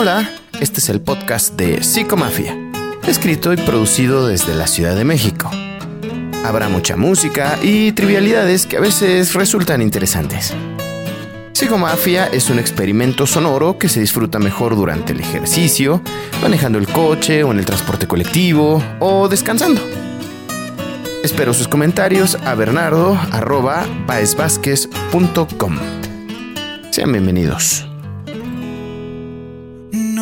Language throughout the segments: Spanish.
Hola, este es el podcast de Psicomafia, escrito y producido desde la Ciudad de México. Habrá mucha música y trivialidades que a veces resultan interesantes. Psicomafia es un experimento sonoro que se disfruta mejor durante el ejercicio, manejando el coche o en el transporte colectivo o descansando. Espero sus comentarios a bernardo.baesvásquez.com. Sean bienvenidos.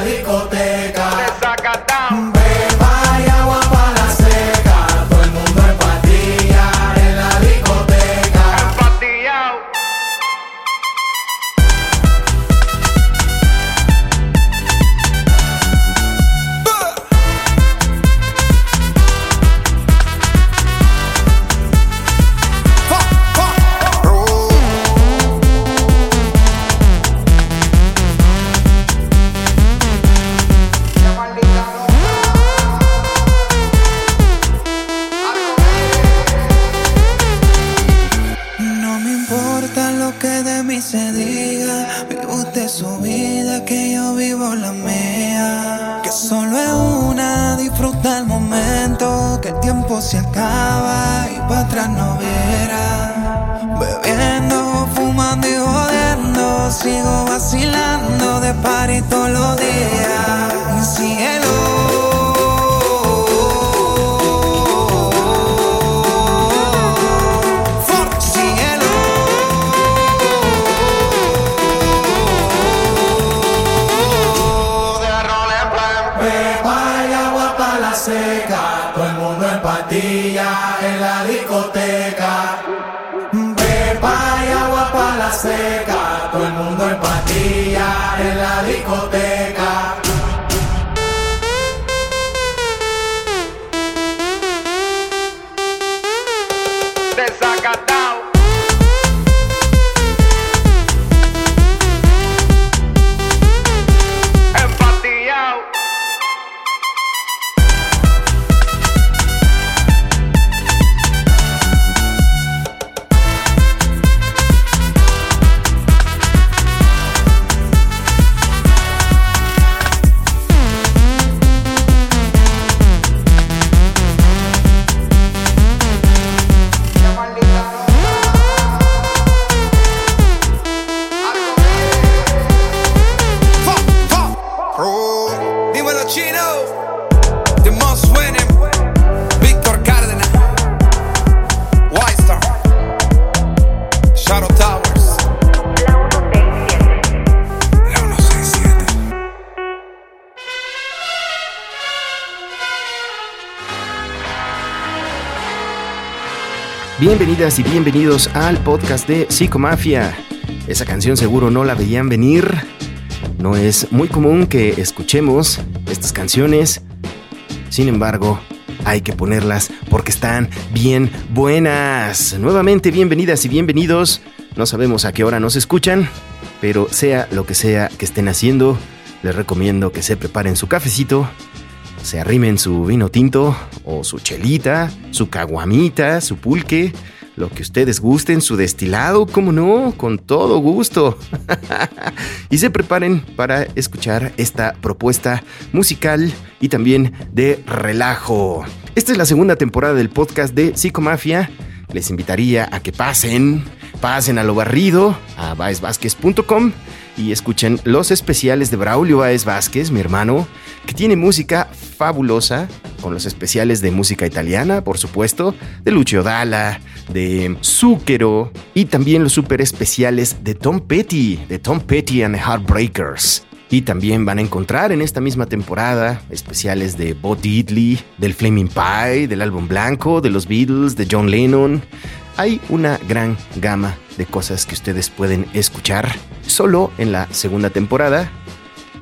Marico. en la discoteca. Pepa y agua para la seca. Todo el mundo en pandilla en la discoteca. Bienvenidas y bienvenidos al podcast de Psicomafia. Esa canción seguro no la veían venir. No es muy común que escuchemos estas canciones. Sin embargo, hay que ponerlas porque están bien buenas. Nuevamente, bienvenidas y bienvenidos. No sabemos a qué hora nos escuchan, pero sea lo que sea que estén haciendo, les recomiendo que se preparen su cafecito, se arrimen su vino tinto o su chelita, su caguamita, su pulque, lo que ustedes gusten, su destilado, como no, con todo gusto. y se preparen para escuchar esta propuesta musical y también de relajo. Esta es la segunda temporada del podcast de Psicomafia. Les invitaría a que pasen, pasen a lo barrido, a baesvázquez.com y escuchen los especiales de Braulio Baez Vázquez, mi hermano, que tiene música fabulosa, con los especiales de música italiana, por supuesto, de Lucio Dalla, de Zucchero y también los super especiales de Tom Petty, de Tom Petty and the Heartbreakers. Y también van a encontrar en esta misma temporada especiales de Bo Diddley, del Flaming Pie, del álbum blanco, de los Beatles, de John Lennon. Hay una gran gama de cosas que ustedes pueden escuchar solo en la segunda temporada.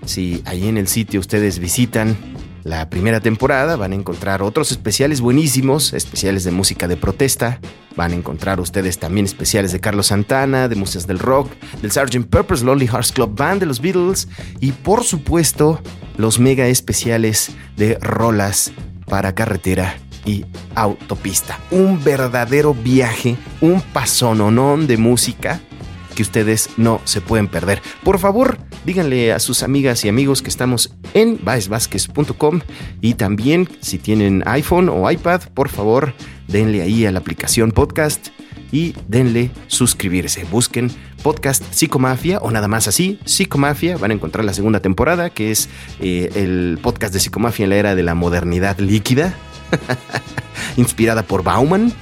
Si ahí en el sitio ustedes visitan la primera temporada, van a encontrar otros especiales buenísimos, especiales de música de protesta. Van a encontrar ustedes también especiales de Carlos Santana, de músicas del rock, del Sgt. Pepper's Lonely Hearts Club Band de los Beatles y por supuesto los mega especiales de rolas para carretera y autopista. Un verdadero viaje, un pasononón de música que ustedes no se pueden perder. Por favor, díganle a sus amigas y amigos que estamos en baesvázquez.com y también si tienen iPhone o iPad, por favor, denle ahí a la aplicación podcast y denle suscribirse. Busquen podcast Psicomafia o nada más así, Psicomafia. Van a encontrar la segunda temporada, que es eh, el podcast de Psicomafia en la era de la modernidad líquida, inspirada por Bauman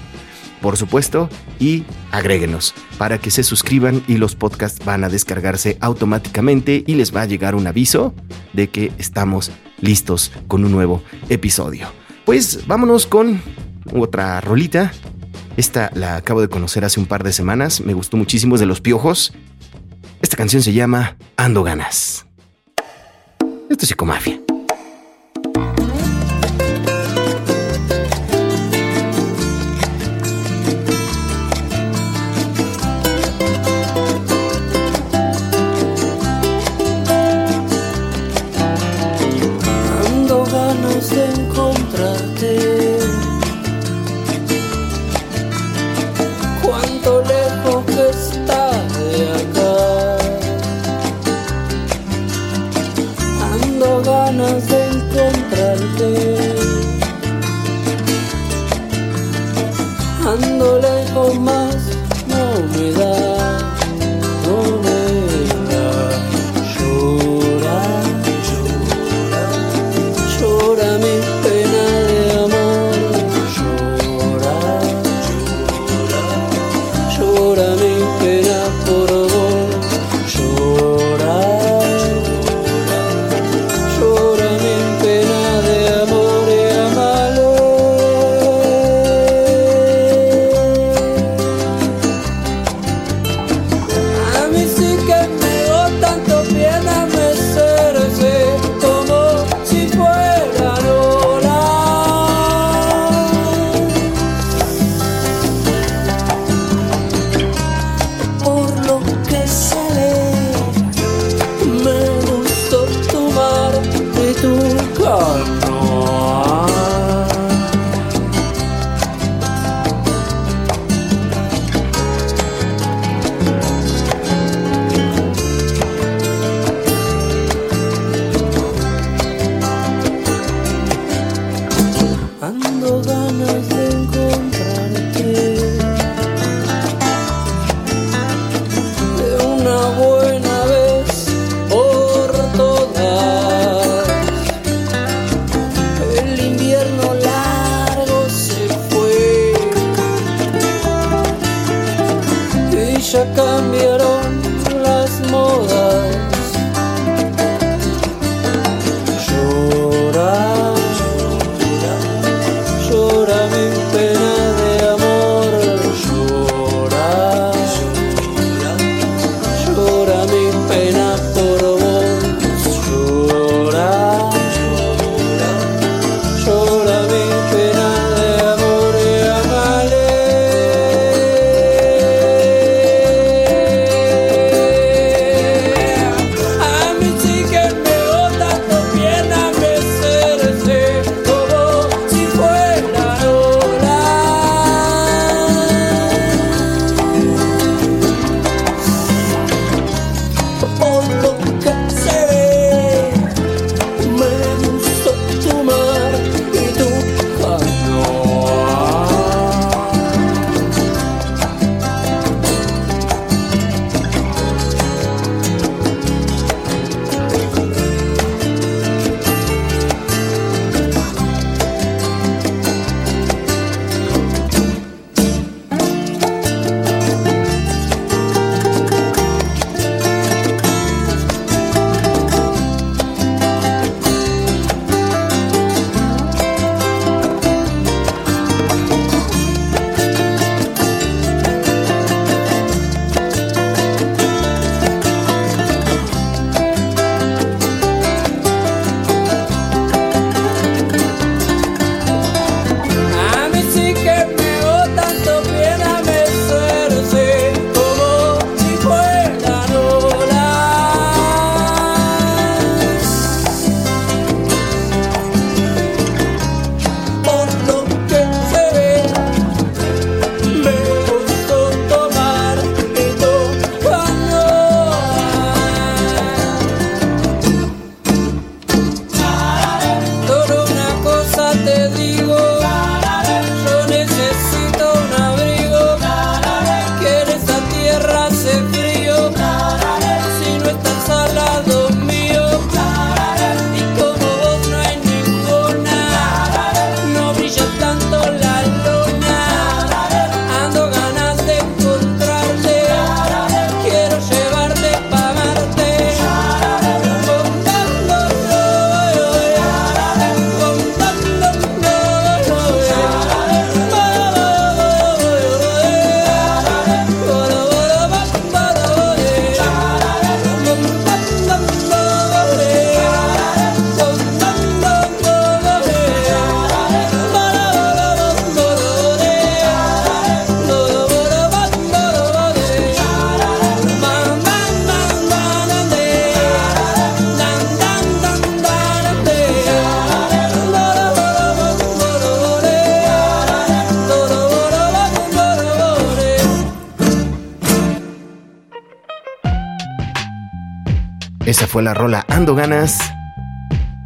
por supuesto, y agréguenos para que se suscriban y los podcasts van a descargarse automáticamente y les va a llegar un aviso de que estamos listos con un nuevo episodio. Pues vámonos con otra rolita. Esta la acabo de conocer hace un par de semanas, me gustó muchísimo, es de los piojos. Esta canción se llama Ando Ganas. Esto es psicomafia. Esa fue la rola Ando Ganas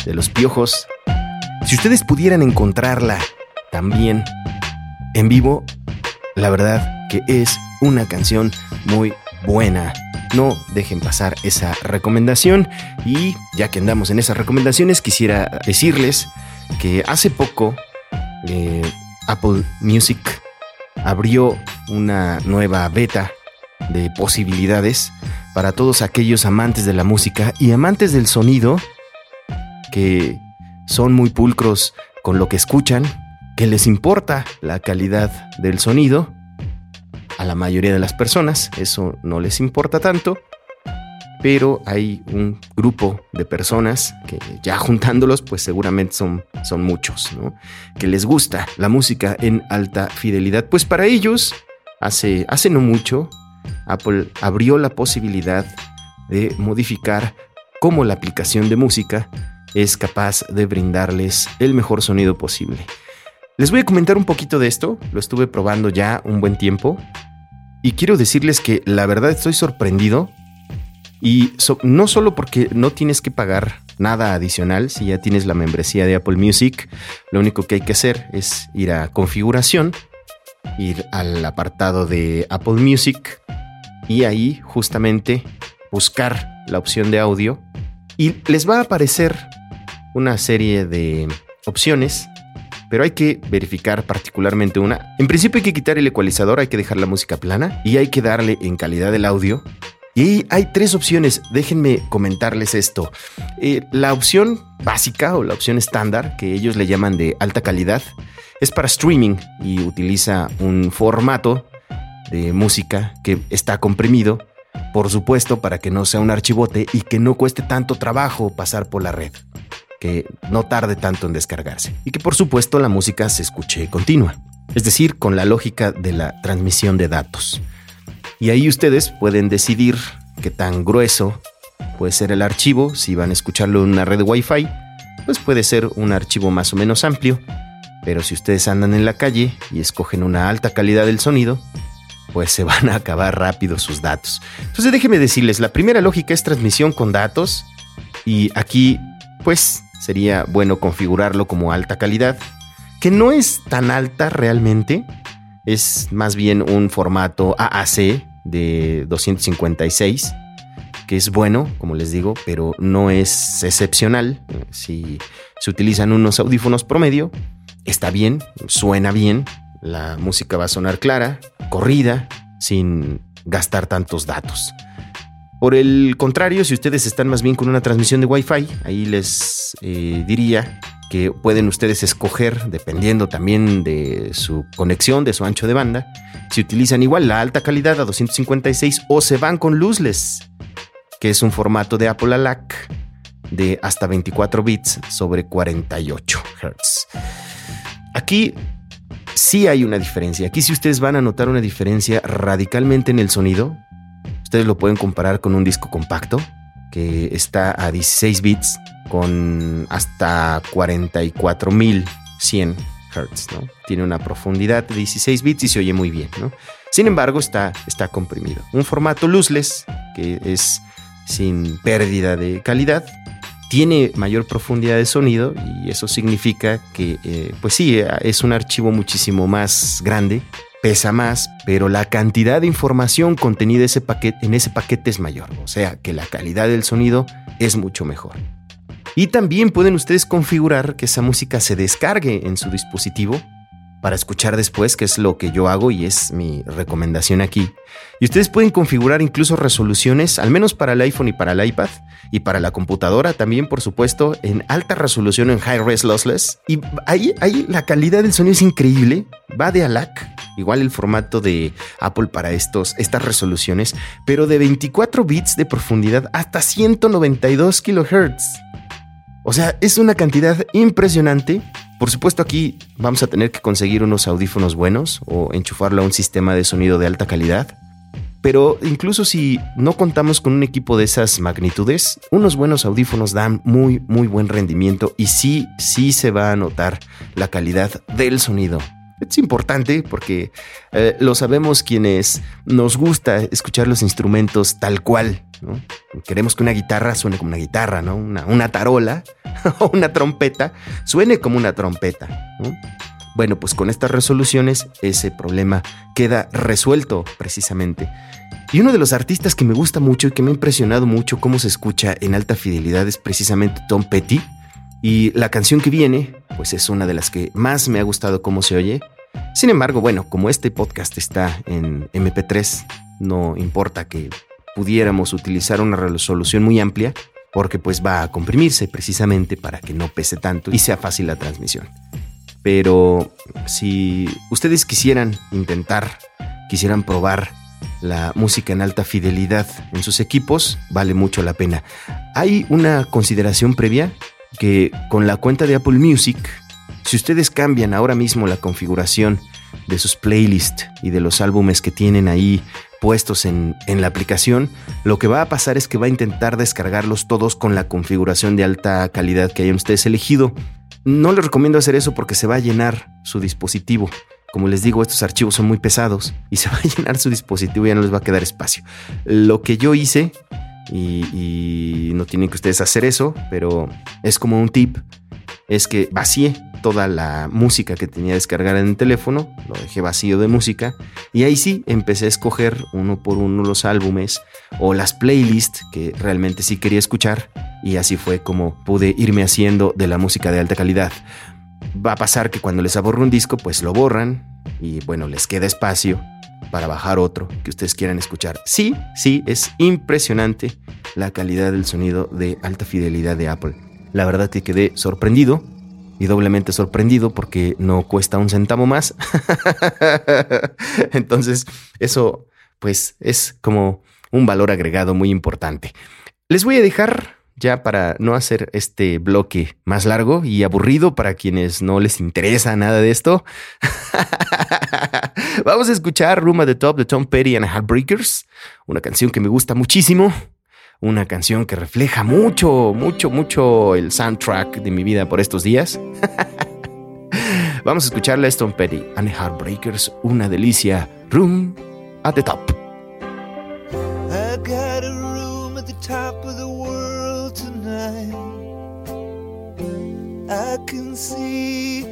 de los Piojos. Si ustedes pudieran encontrarla también en vivo, la verdad que es una canción muy buena. No dejen pasar esa recomendación y ya que andamos en esas recomendaciones quisiera decirles que hace poco eh, Apple Music abrió una nueva beta de posibilidades para todos aquellos amantes de la música y amantes del sonido que son muy pulcros con lo que escuchan, que les importa la calidad del sonido. A la mayoría de las personas eso no les importa tanto, pero hay un grupo de personas que ya juntándolos, pues seguramente son, son muchos, ¿no? Que les gusta la música en alta fidelidad. Pues para ellos, hace, hace no mucho, Apple abrió la posibilidad de modificar cómo la aplicación de música es capaz de brindarles el mejor sonido posible. Les voy a comentar un poquito de esto, lo estuve probando ya un buen tiempo. Y quiero decirles que la verdad estoy sorprendido. Y no solo porque no tienes que pagar nada adicional si ya tienes la membresía de Apple Music, lo único que hay que hacer es ir a configuración, ir al apartado de Apple Music y ahí justamente buscar la opción de audio y les va a aparecer una serie de opciones, pero hay que verificar particularmente una. En principio hay que quitar el ecualizador, hay que dejar la música plana y hay que darle en calidad el audio. Y hay tres opciones, déjenme comentarles esto. Eh, la opción básica o la opción estándar, que ellos le llaman de alta calidad, es para streaming y utiliza un formato de música que está comprimido, por supuesto para que no sea un archivote y que no cueste tanto trabajo pasar por la red, que no tarde tanto en descargarse y que por supuesto la música se escuche continua, es decir, con la lógica de la transmisión de datos. Y ahí ustedes pueden decidir qué tan grueso puede ser el archivo, si van a escucharlo en una red Wi-Fi, pues puede ser un archivo más o menos amplio, pero si ustedes andan en la calle y escogen una alta calidad del sonido, pues se van a acabar rápido sus datos. Entonces déjenme decirles, la primera lógica es transmisión con datos y aquí pues sería bueno configurarlo como alta calidad, que no es tan alta realmente, es más bien un formato AAC de 256, que es bueno, como les digo, pero no es excepcional. Si se utilizan unos audífonos promedio, está bien, suena bien, la música va a sonar clara, corrida, sin gastar tantos datos. Por el contrario, si ustedes están más bien con una transmisión de Wi-Fi, ahí les eh, diría que pueden ustedes escoger, dependiendo también de su conexión, de su ancho de banda, si utilizan igual la alta calidad a 256 o se van con luzless, que es un formato de Apple ALAC de hasta 24 bits sobre 48 Hz. Aquí sí hay una diferencia. Aquí si ustedes van a notar una diferencia radicalmente en el sonido, ustedes lo pueden comparar con un disco compacto que está a 16 bits con hasta 44.100 Hz, ¿no? Tiene una profundidad de 16 bits y se oye muy bien, ¿no? Sin embargo, está, está comprimido. Un formato luzless, que es sin pérdida de calidad, tiene mayor profundidad de sonido y eso significa que, eh, pues sí, es un archivo muchísimo más grande, pesa más, pero la cantidad de información contenida ese paquete, en ese paquete es mayor, o sea que la calidad del sonido es mucho mejor. Y también pueden ustedes configurar que esa música se descargue en su dispositivo para escuchar después, que es lo que yo hago y es mi recomendación aquí. Y ustedes pueden configurar incluso resoluciones, al menos para el iPhone y para el iPad, y para la computadora también, por supuesto, en alta resolución en High Res Lossless. Y ahí, ahí la calidad del sonido es increíble, va de ALAC, igual el formato de Apple para estos, estas resoluciones, pero de 24 bits de profundidad hasta 192 kHz. O sea, es una cantidad impresionante por supuesto aquí vamos a tener que conseguir unos audífonos buenos o enchufarlo a un sistema de sonido de alta calidad. Pero incluso si no contamos con un equipo de esas magnitudes, unos buenos audífonos dan muy, muy buen rendimiento y sí, sí se va a notar la calidad del sonido Es importante porque eh, lo sabemos quienes nos gusta escuchar los instrumentos tal cual. Queremos que una guitarra suene como una guitarra, ¿no? Una, una tarola o una trompeta suene como una trompeta. Bueno, pues con estas resoluciones ese problema queda resuelto precisamente. Y uno de los artistas que me gusta mucho y que me ha impresionado mucho cómo se escucha en alta fidelidad es precisamente Tom Petty. Y la canción que viene, pues es una de las que más me ha gustado cómo se oye. Sin embargo, bueno, como este podcast está en MP3, no importa que pudiéramos utilizar una resolución muy amplia, porque pues va a comprimirse precisamente para que no pese tanto y sea fácil la transmisión. Pero si ustedes quisieran intentar, quisieran probar la música en alta fidelidad en sus equipos, vale mucho la pena. Hay una consideración previa que con la cuenta de Apple Music, si ustedes cambian ahora mismo la configuración de sus playlists y de los álbumes que tienen ahí puestos en, en, la aplicación, lo que va a pasar es que va a intentar descargarlos todos con la configuración de alta calidad que hayan ustedes elegido. No les recomiendo hacer eso porque se va a llenar su dispositivo. Como les digo, estos archivos son muy pesados y se va a llenar su dispositivo y ya no les va a quedar espacio. Lo que yo hice, y, no tienen que ustedes hacer eso, pero es como un tip, es que vacié toda la música que tenía descargada en el teléfono, lo dejé vacío de música y ahí sí empecé a escoger uno por uno los álbumes o las playlists que realmente sí quería escuchar y así fue como pude irme haciendo de la música de alta calidad va a pasar que cuando les aborre un disco, pues lo borran y bueno, les queda espacio para bajar otro que ustedes quieran escuchar. Sí, sí, es impresionante la calidad del sonido de alta fidelidad de Apple. La verdad que quedé sorprendido y doblemente sorprendido porque no cuesta un centavo más. Entonces, eso pues es como un valor agregado muy importante. Les voy a dejar ya para no hacer este bloque más largo y aburrido para quienes no les interesa nada de esto, vamos a escuchar Room at the Top de Tom Petty and Heartbreakers, una canción que me gusta muchísimo, una canción que refleja mucho, mucho, mucho el soundtrack de mi vida por estos días. vamos a escucharle a Tom Petty and Heartbreakers, una delicia, Room at the Top. I tonight. I can see.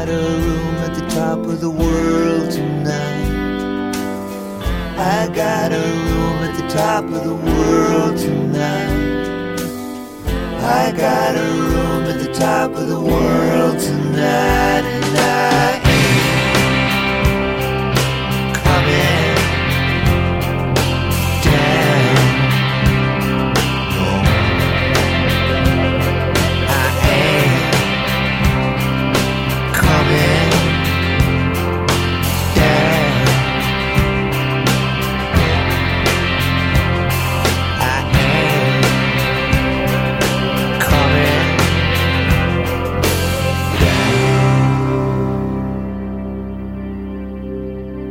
Got a room at the top of the world tonight. I got a room at the top of the world tonight. I got a room at the top of the world tonight, and I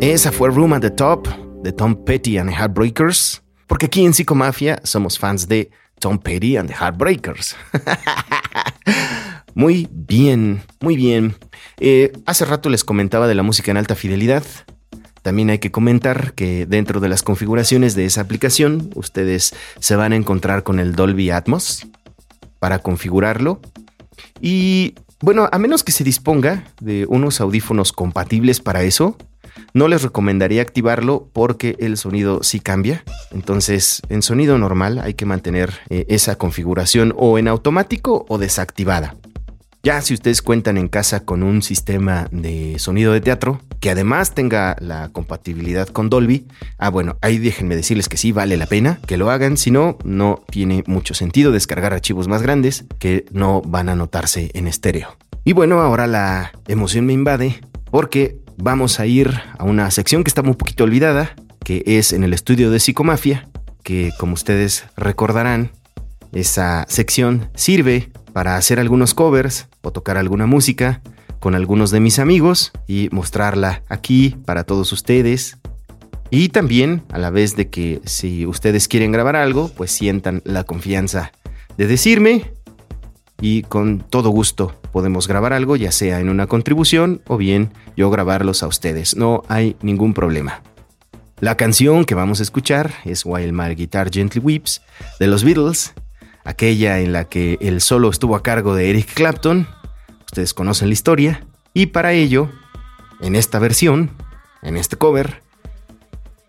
Esa fue Room at the Top de Tom Petty and the Heartbreakers, porque aquí en Psicomafia somos fans de Tom Petty and the Heartbreakers. muy bien, muy bien. Eh, hace rato les comentaba de la música en alta fidelidad. También hay que comentar que dentro de las configuraciones de esa aplicación, ustedes se van a encontrar con el Dolby Atmos para configurarlo. Y bueno, a menos que se disponga de unos audífonos compatibles para eso, no les recomendaría activarlo porque el sonido sí cambia. Entonces, en sonido normal hay que mantener eh, esa configuración o en automático o desactivada. Ya si ustedes cuentan en casa con un sistema de sonido de teatro que además tenga la compatibilidad con Dolby, ah bueno, ahí déjenme decirles que sí vale la pena que lo hagan, si no, no tiene mucho sentido descargar archivos más grandes que no van a notarse en estéreo. Y bueno, ahora la emoción me invade porque vamos a ir a una sección que estaba un poquito olvidada, que es en el estudio de Psicomafia, que como ustedes recordarán, esa sección sirve para hacer algunos covers o tocar alguna música con algunos de mis amigos y mostrarla aquí para todos ustedes. Y también a la vez de que si ustedes quieren grabar algo, pues sientan la confianza de decirme y con todo gusto podemos grabar algo, ya sea en una contribución o bien yo grabarlos a ustedes. No hay ningún problema. La canción que vamos a escuchar es While My Guitar Gently Weeps de los Beatles, aquella en la que el solo estuvo a cargo de Eric Clapton. Ustedes conocen la historia. Y para ello, en esta versión, en este cover,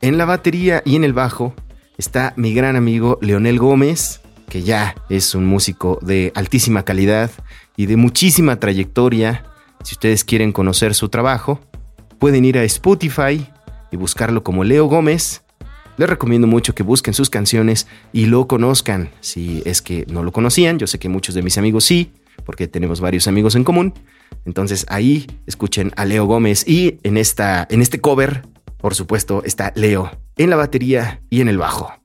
en la batería y en el bajo está mi gran amigo Leonel Gómez, que ya es un músico de altísima calidad y de muchísima trayectoria. Si ustedes quieren conocer su trabajo, pueden ir a Spotify y buscarlo como Leo Gómez. Les recomiendo mucho que busquen sus canciones y lo conozcan. Si es que no lo conocían, yo sé que muchos de mis amigos sí, porque tenemos varios amigos en común. Entonces ahí escuchen a Leo Gómez y en, esta, en este cover, por supuesto, está Leo en la batería y en el bajo.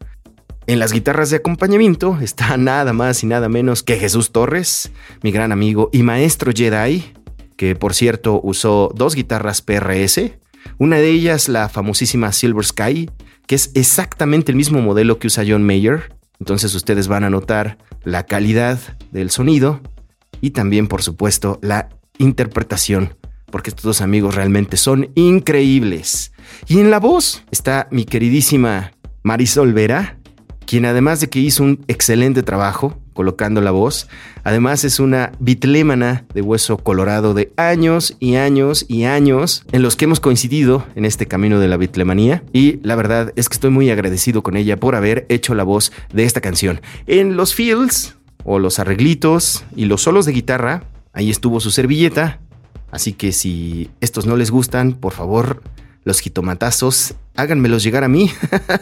En las guitarras de acompañamiento está nada más y nada menos que Jesús Torres, mi gran amigo y maestro Jedi, que por cierto usó dos guitarras PRS, una de ellas la famosísima Silver Sky, que es exactamente el mismo modelo que usa John Mayer, entonces ustedes van a notar la calidad del sonido y también por supuesto la interpretación, porque estos dos amigos realmente son increíbles. Y en la voz está mi queridísima Marisol Vera, quien además de que hizo un excelente trabajo colocando la voz, además es una bitlémana de hueso colorado de años y años y años en los que hemos coincidido en este camino de la bitlemanía y la verdad es que estoy muy agradecido con ella por haber hecho la voz de esta canción. En los fields o los arreglitos y los solos de guitarra, ahí estuvo su servilleta, así que si estos no les gustan, por favor los jitomatazos, háganmelos llegar a mí.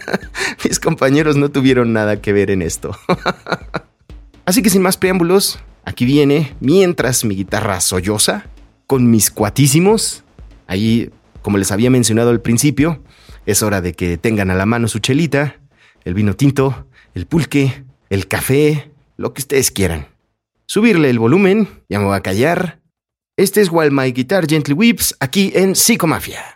Mis compañeros no tuvieron nada que ver en esto. Así que sin más preámbulos, aquí viene, mientras mi guitarra solloza, con mis cuatísimos. Ahí, como les había mencionado al principio, es hora de que tengan a la mano su chelita, el vino tinto, el pulque, el café, lo que ustedes quieran. Subirle el volumen, ya me voy a callar. Este es While My Guitar Gently Weeps aquí en Psicomafia.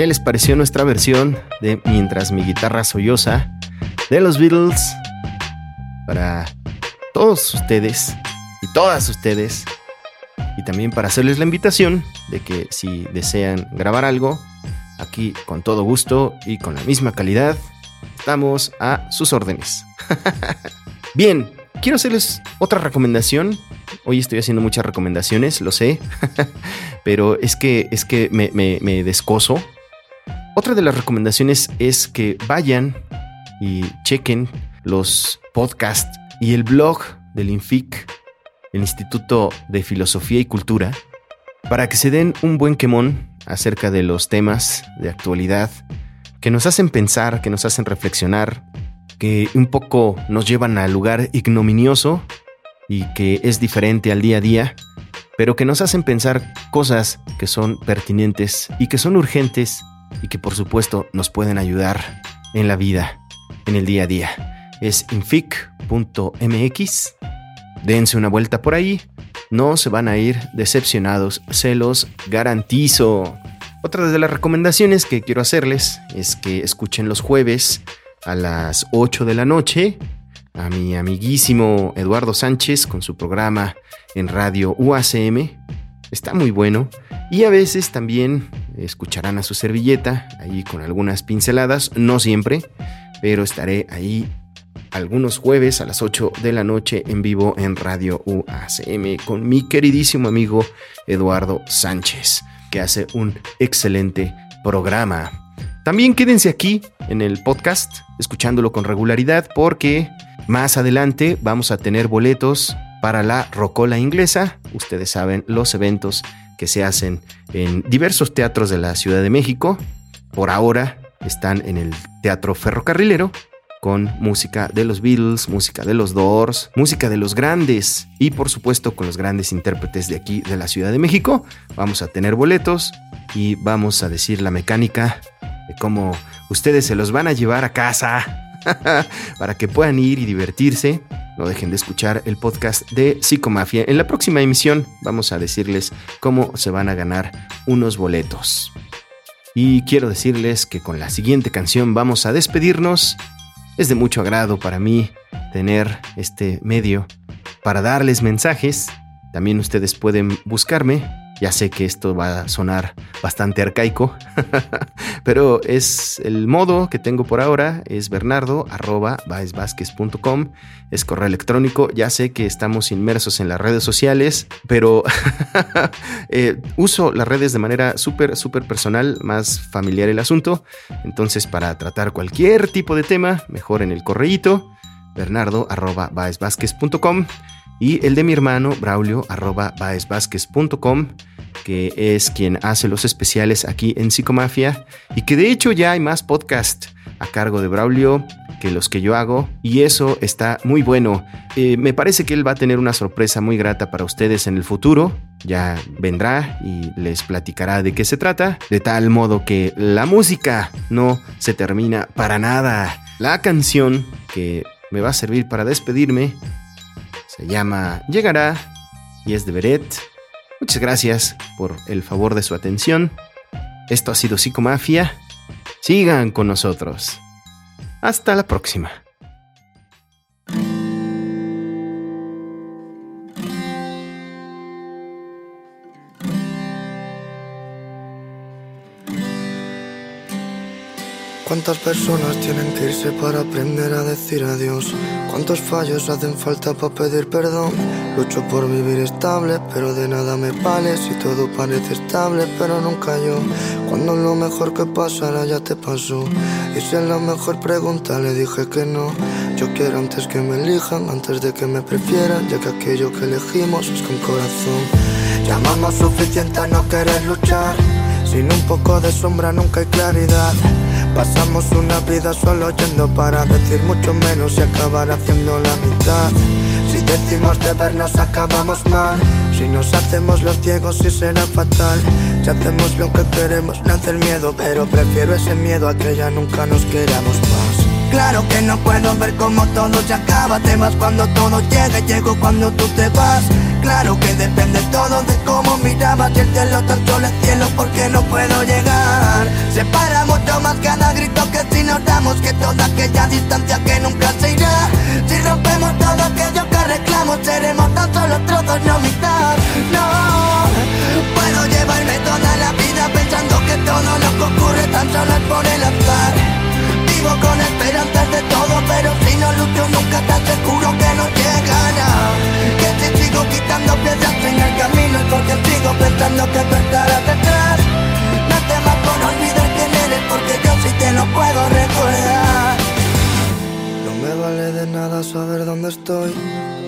¿Qué les pareció nuestra versión de Mientras mi guitarra solloza de los Beatles? Para todos ustedes y todas ustedes. Y también para hacerles la invitación de que si desean grabar algo, aquí con todo gusto y con la misma calidad, estamos a sus órdenes. Bien, quiero hacerles otra recomendación. Hoy estoy haciendo muchas recomendaciones, lo sé, pero es que, es que me, me descoso. Otra de las recomendaciones es que vayan y chequen los podcasts y el blog del INFIC, el Instituto de Filosofía y Cultura, para que se den un buen quemón acerca de los temas de actualidad que nos hacen pensar, que nos hacen reflexionar, que un poco nos llevan al lugar ignominioso y que es diferente al día a día, pero que nos hacen pensar cosas que son pertinentes y que son urgentes y que por supuesto nos pueden ayudar en la vida, en el día a día. Es infic.mx. Dense una vuelta por ahí. No se van a ir decepcionados, se los garantizo. Otra de las recomendaciones que quiero hacerles es que escuchen los jueves a las 8 de la noche a mi amiguísimo Eduardo Sánchez con su programa en radio UACM. Está muy bueno. Y a veces también escucharán a su servilleta, ahí con algunas pinceladas, no siempre, pero estaré ahí algunos jueves a las 8 de la noche en vivo en Radio UACM con mi queridísimo amigo Eduardo Sánchez, que hace un excelente programa. También quédense aquí en el podcast, escuchándolo con regularidad, porque más adelante vamos a tener boletos para la Rocola Inglesa. Ustedes saben los eventos que se hacen en diversos teatros de la Ciudad de México. Por ahora están en el Teatro Ferrocarrilero con música de los Beatles, música de los Doors, música de los grandes y por supuesto con los grandes intérpretes de aquí de la Ciudad de México. Vamos a tener boletos y vamos a decir la mecánica de cómo ustedes se los van a llevar a casa para que puedan ir y divertirse. No dejen de escuchar el podcast de Psicomafia. En la próxima emisión vamos a decirles cómo se van a ganar unos boletos. Y quiero decirles que con la siguiente canción vamos a despedirnos. Es de mucho agrado para mí tener este medio para darles mensajes. También ustedes pueden buscarme ya sé que esto va a sonar bastante arcaico, pero es el modo que tengo por ahora, es bernardo es correo electrónico, ya sé que estamos inmersos en las redes sociales, pero eh, uso las redes de manera súper, súper personal, más familiar el asunto, entonces para tratar cualquier tipo de tema, mejor en el correíto, bernardo y el de mi hermano braulio que es quien hace los especiales aquí en Psicomafia y que de hecho ya hay más podcast a cargo de Braulio que los que yo hago y eso está muy bueno. Eh, me parece que él va a tener una sorpresa muy grata para ustedes en el futuro. Ya vendrá y les platicará de qué se trata, de tal modo que la música no se termina para nada. La canción que me va a servir para despedirme se llama Llegará y es de Beret Muchas gracias por el favor de su atención. Esto ha sido Psicomafia. Sigan con nosotros. Hasta la próxima. ¿Cuántas personas tienen que irse para aprender a decir adiós? ¿Cuántos fallos hacen falta para pedir perdón? Lucho por vivir estable, pero de nada me vale si todo parece estable, pero nunca yo. Cuando lo mejor que pasará ya te pasó. Hice la mejor pregunta, le dije que no. Yo quiero antes que me elijan, antes de que me prefieran, ya que aquello que elegimos es con corazón. Llamamos suficiente a no querer luchar. Sin un poco de sombra nunca hay claridad. Pasamos una vida solo yendo para decir mucho menos y acabar haciendo la mitad. Si decimos de vernos acabamos mal. Si nos hacemos los ciegos sí será fatal. Si hacemos lo que queremos nace el miedo, pero prefiero ese miedo a que ya nunca nos queramos más. Claro que no puedo ver cómo todo se acaba. Te vas cuando todo llega, llego cuando tú te vas. Claro que depende todo de el cielo tan solo el cielo porque no puedo llegar Separa mucho más cada grito que si nos damos Que toda aquella distancia que nunca se irá. Si rompemos todo aquello que reclamo Seremos tan solo trozos, no mitad. No puedo llevarme toda la vida pensando que todo lo que ocurre tan solo es por el azar. Vivo con esperanzas de todo pero si no lucho nunca te aseguro que no llegará sigo quitando piedras en el camino es porque sigo pensando que tú estarás detrás No temas por olvidar quién eres porque yo sí te lo puedo recordar No me vale de nada saber dónde estoy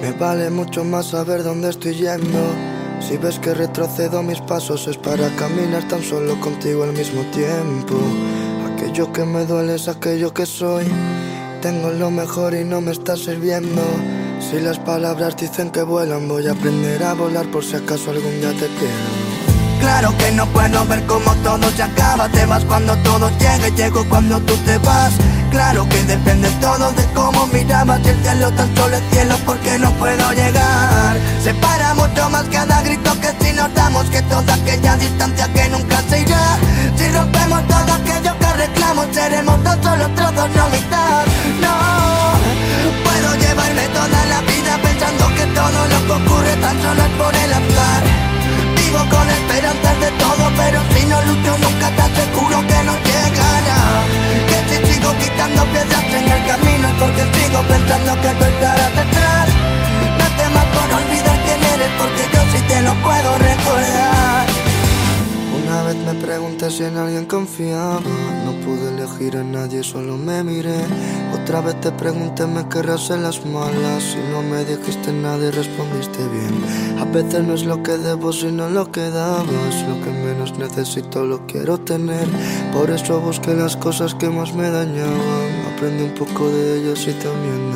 Me vale mucho más saber dónde estoy yendo si ves que retrocedo mis pasos es para caminar tan solo contigo al mismo tiempo. Aquello que me duele es aquello que soy. Tengo lo mejor y no me está sirviendo. Si las palabras dicen que vuelan, voy a aprender a volar por si acaso algún día te pierdo. Claro que no puedo ver cómo todo se acaba. Te vas cuando todo llegue, llego cuando tú te vas. Claro que depende todo de cómo mirabas El cielo tan solo el cielo porque no puedo llegar. Separa mucho más cada grito que si nos damos Que toda aquella distancia que nunca se irá. Si rompemos todo aquello que reclamo Seremos tan solo trozos, no mitad piedras en el camino es porque sigo pensando que tú estarás detrás. No temas por olvidar quién eres, porque yo sí te lo puedo recordar. Una vez me pregunté si en alguien confiaba. No pude elegir a nadie, solo me miré. Otra vez te pregunté, ¿me querrás en las malas? Si no me dijiste nada y respondiste bien. A veces no es lo que debo, sino lo que dabas. Lo que menos necesito lo quiero tener. Por eso busqué las cosas que más me dañaban. Aprendí un poco de ellos y también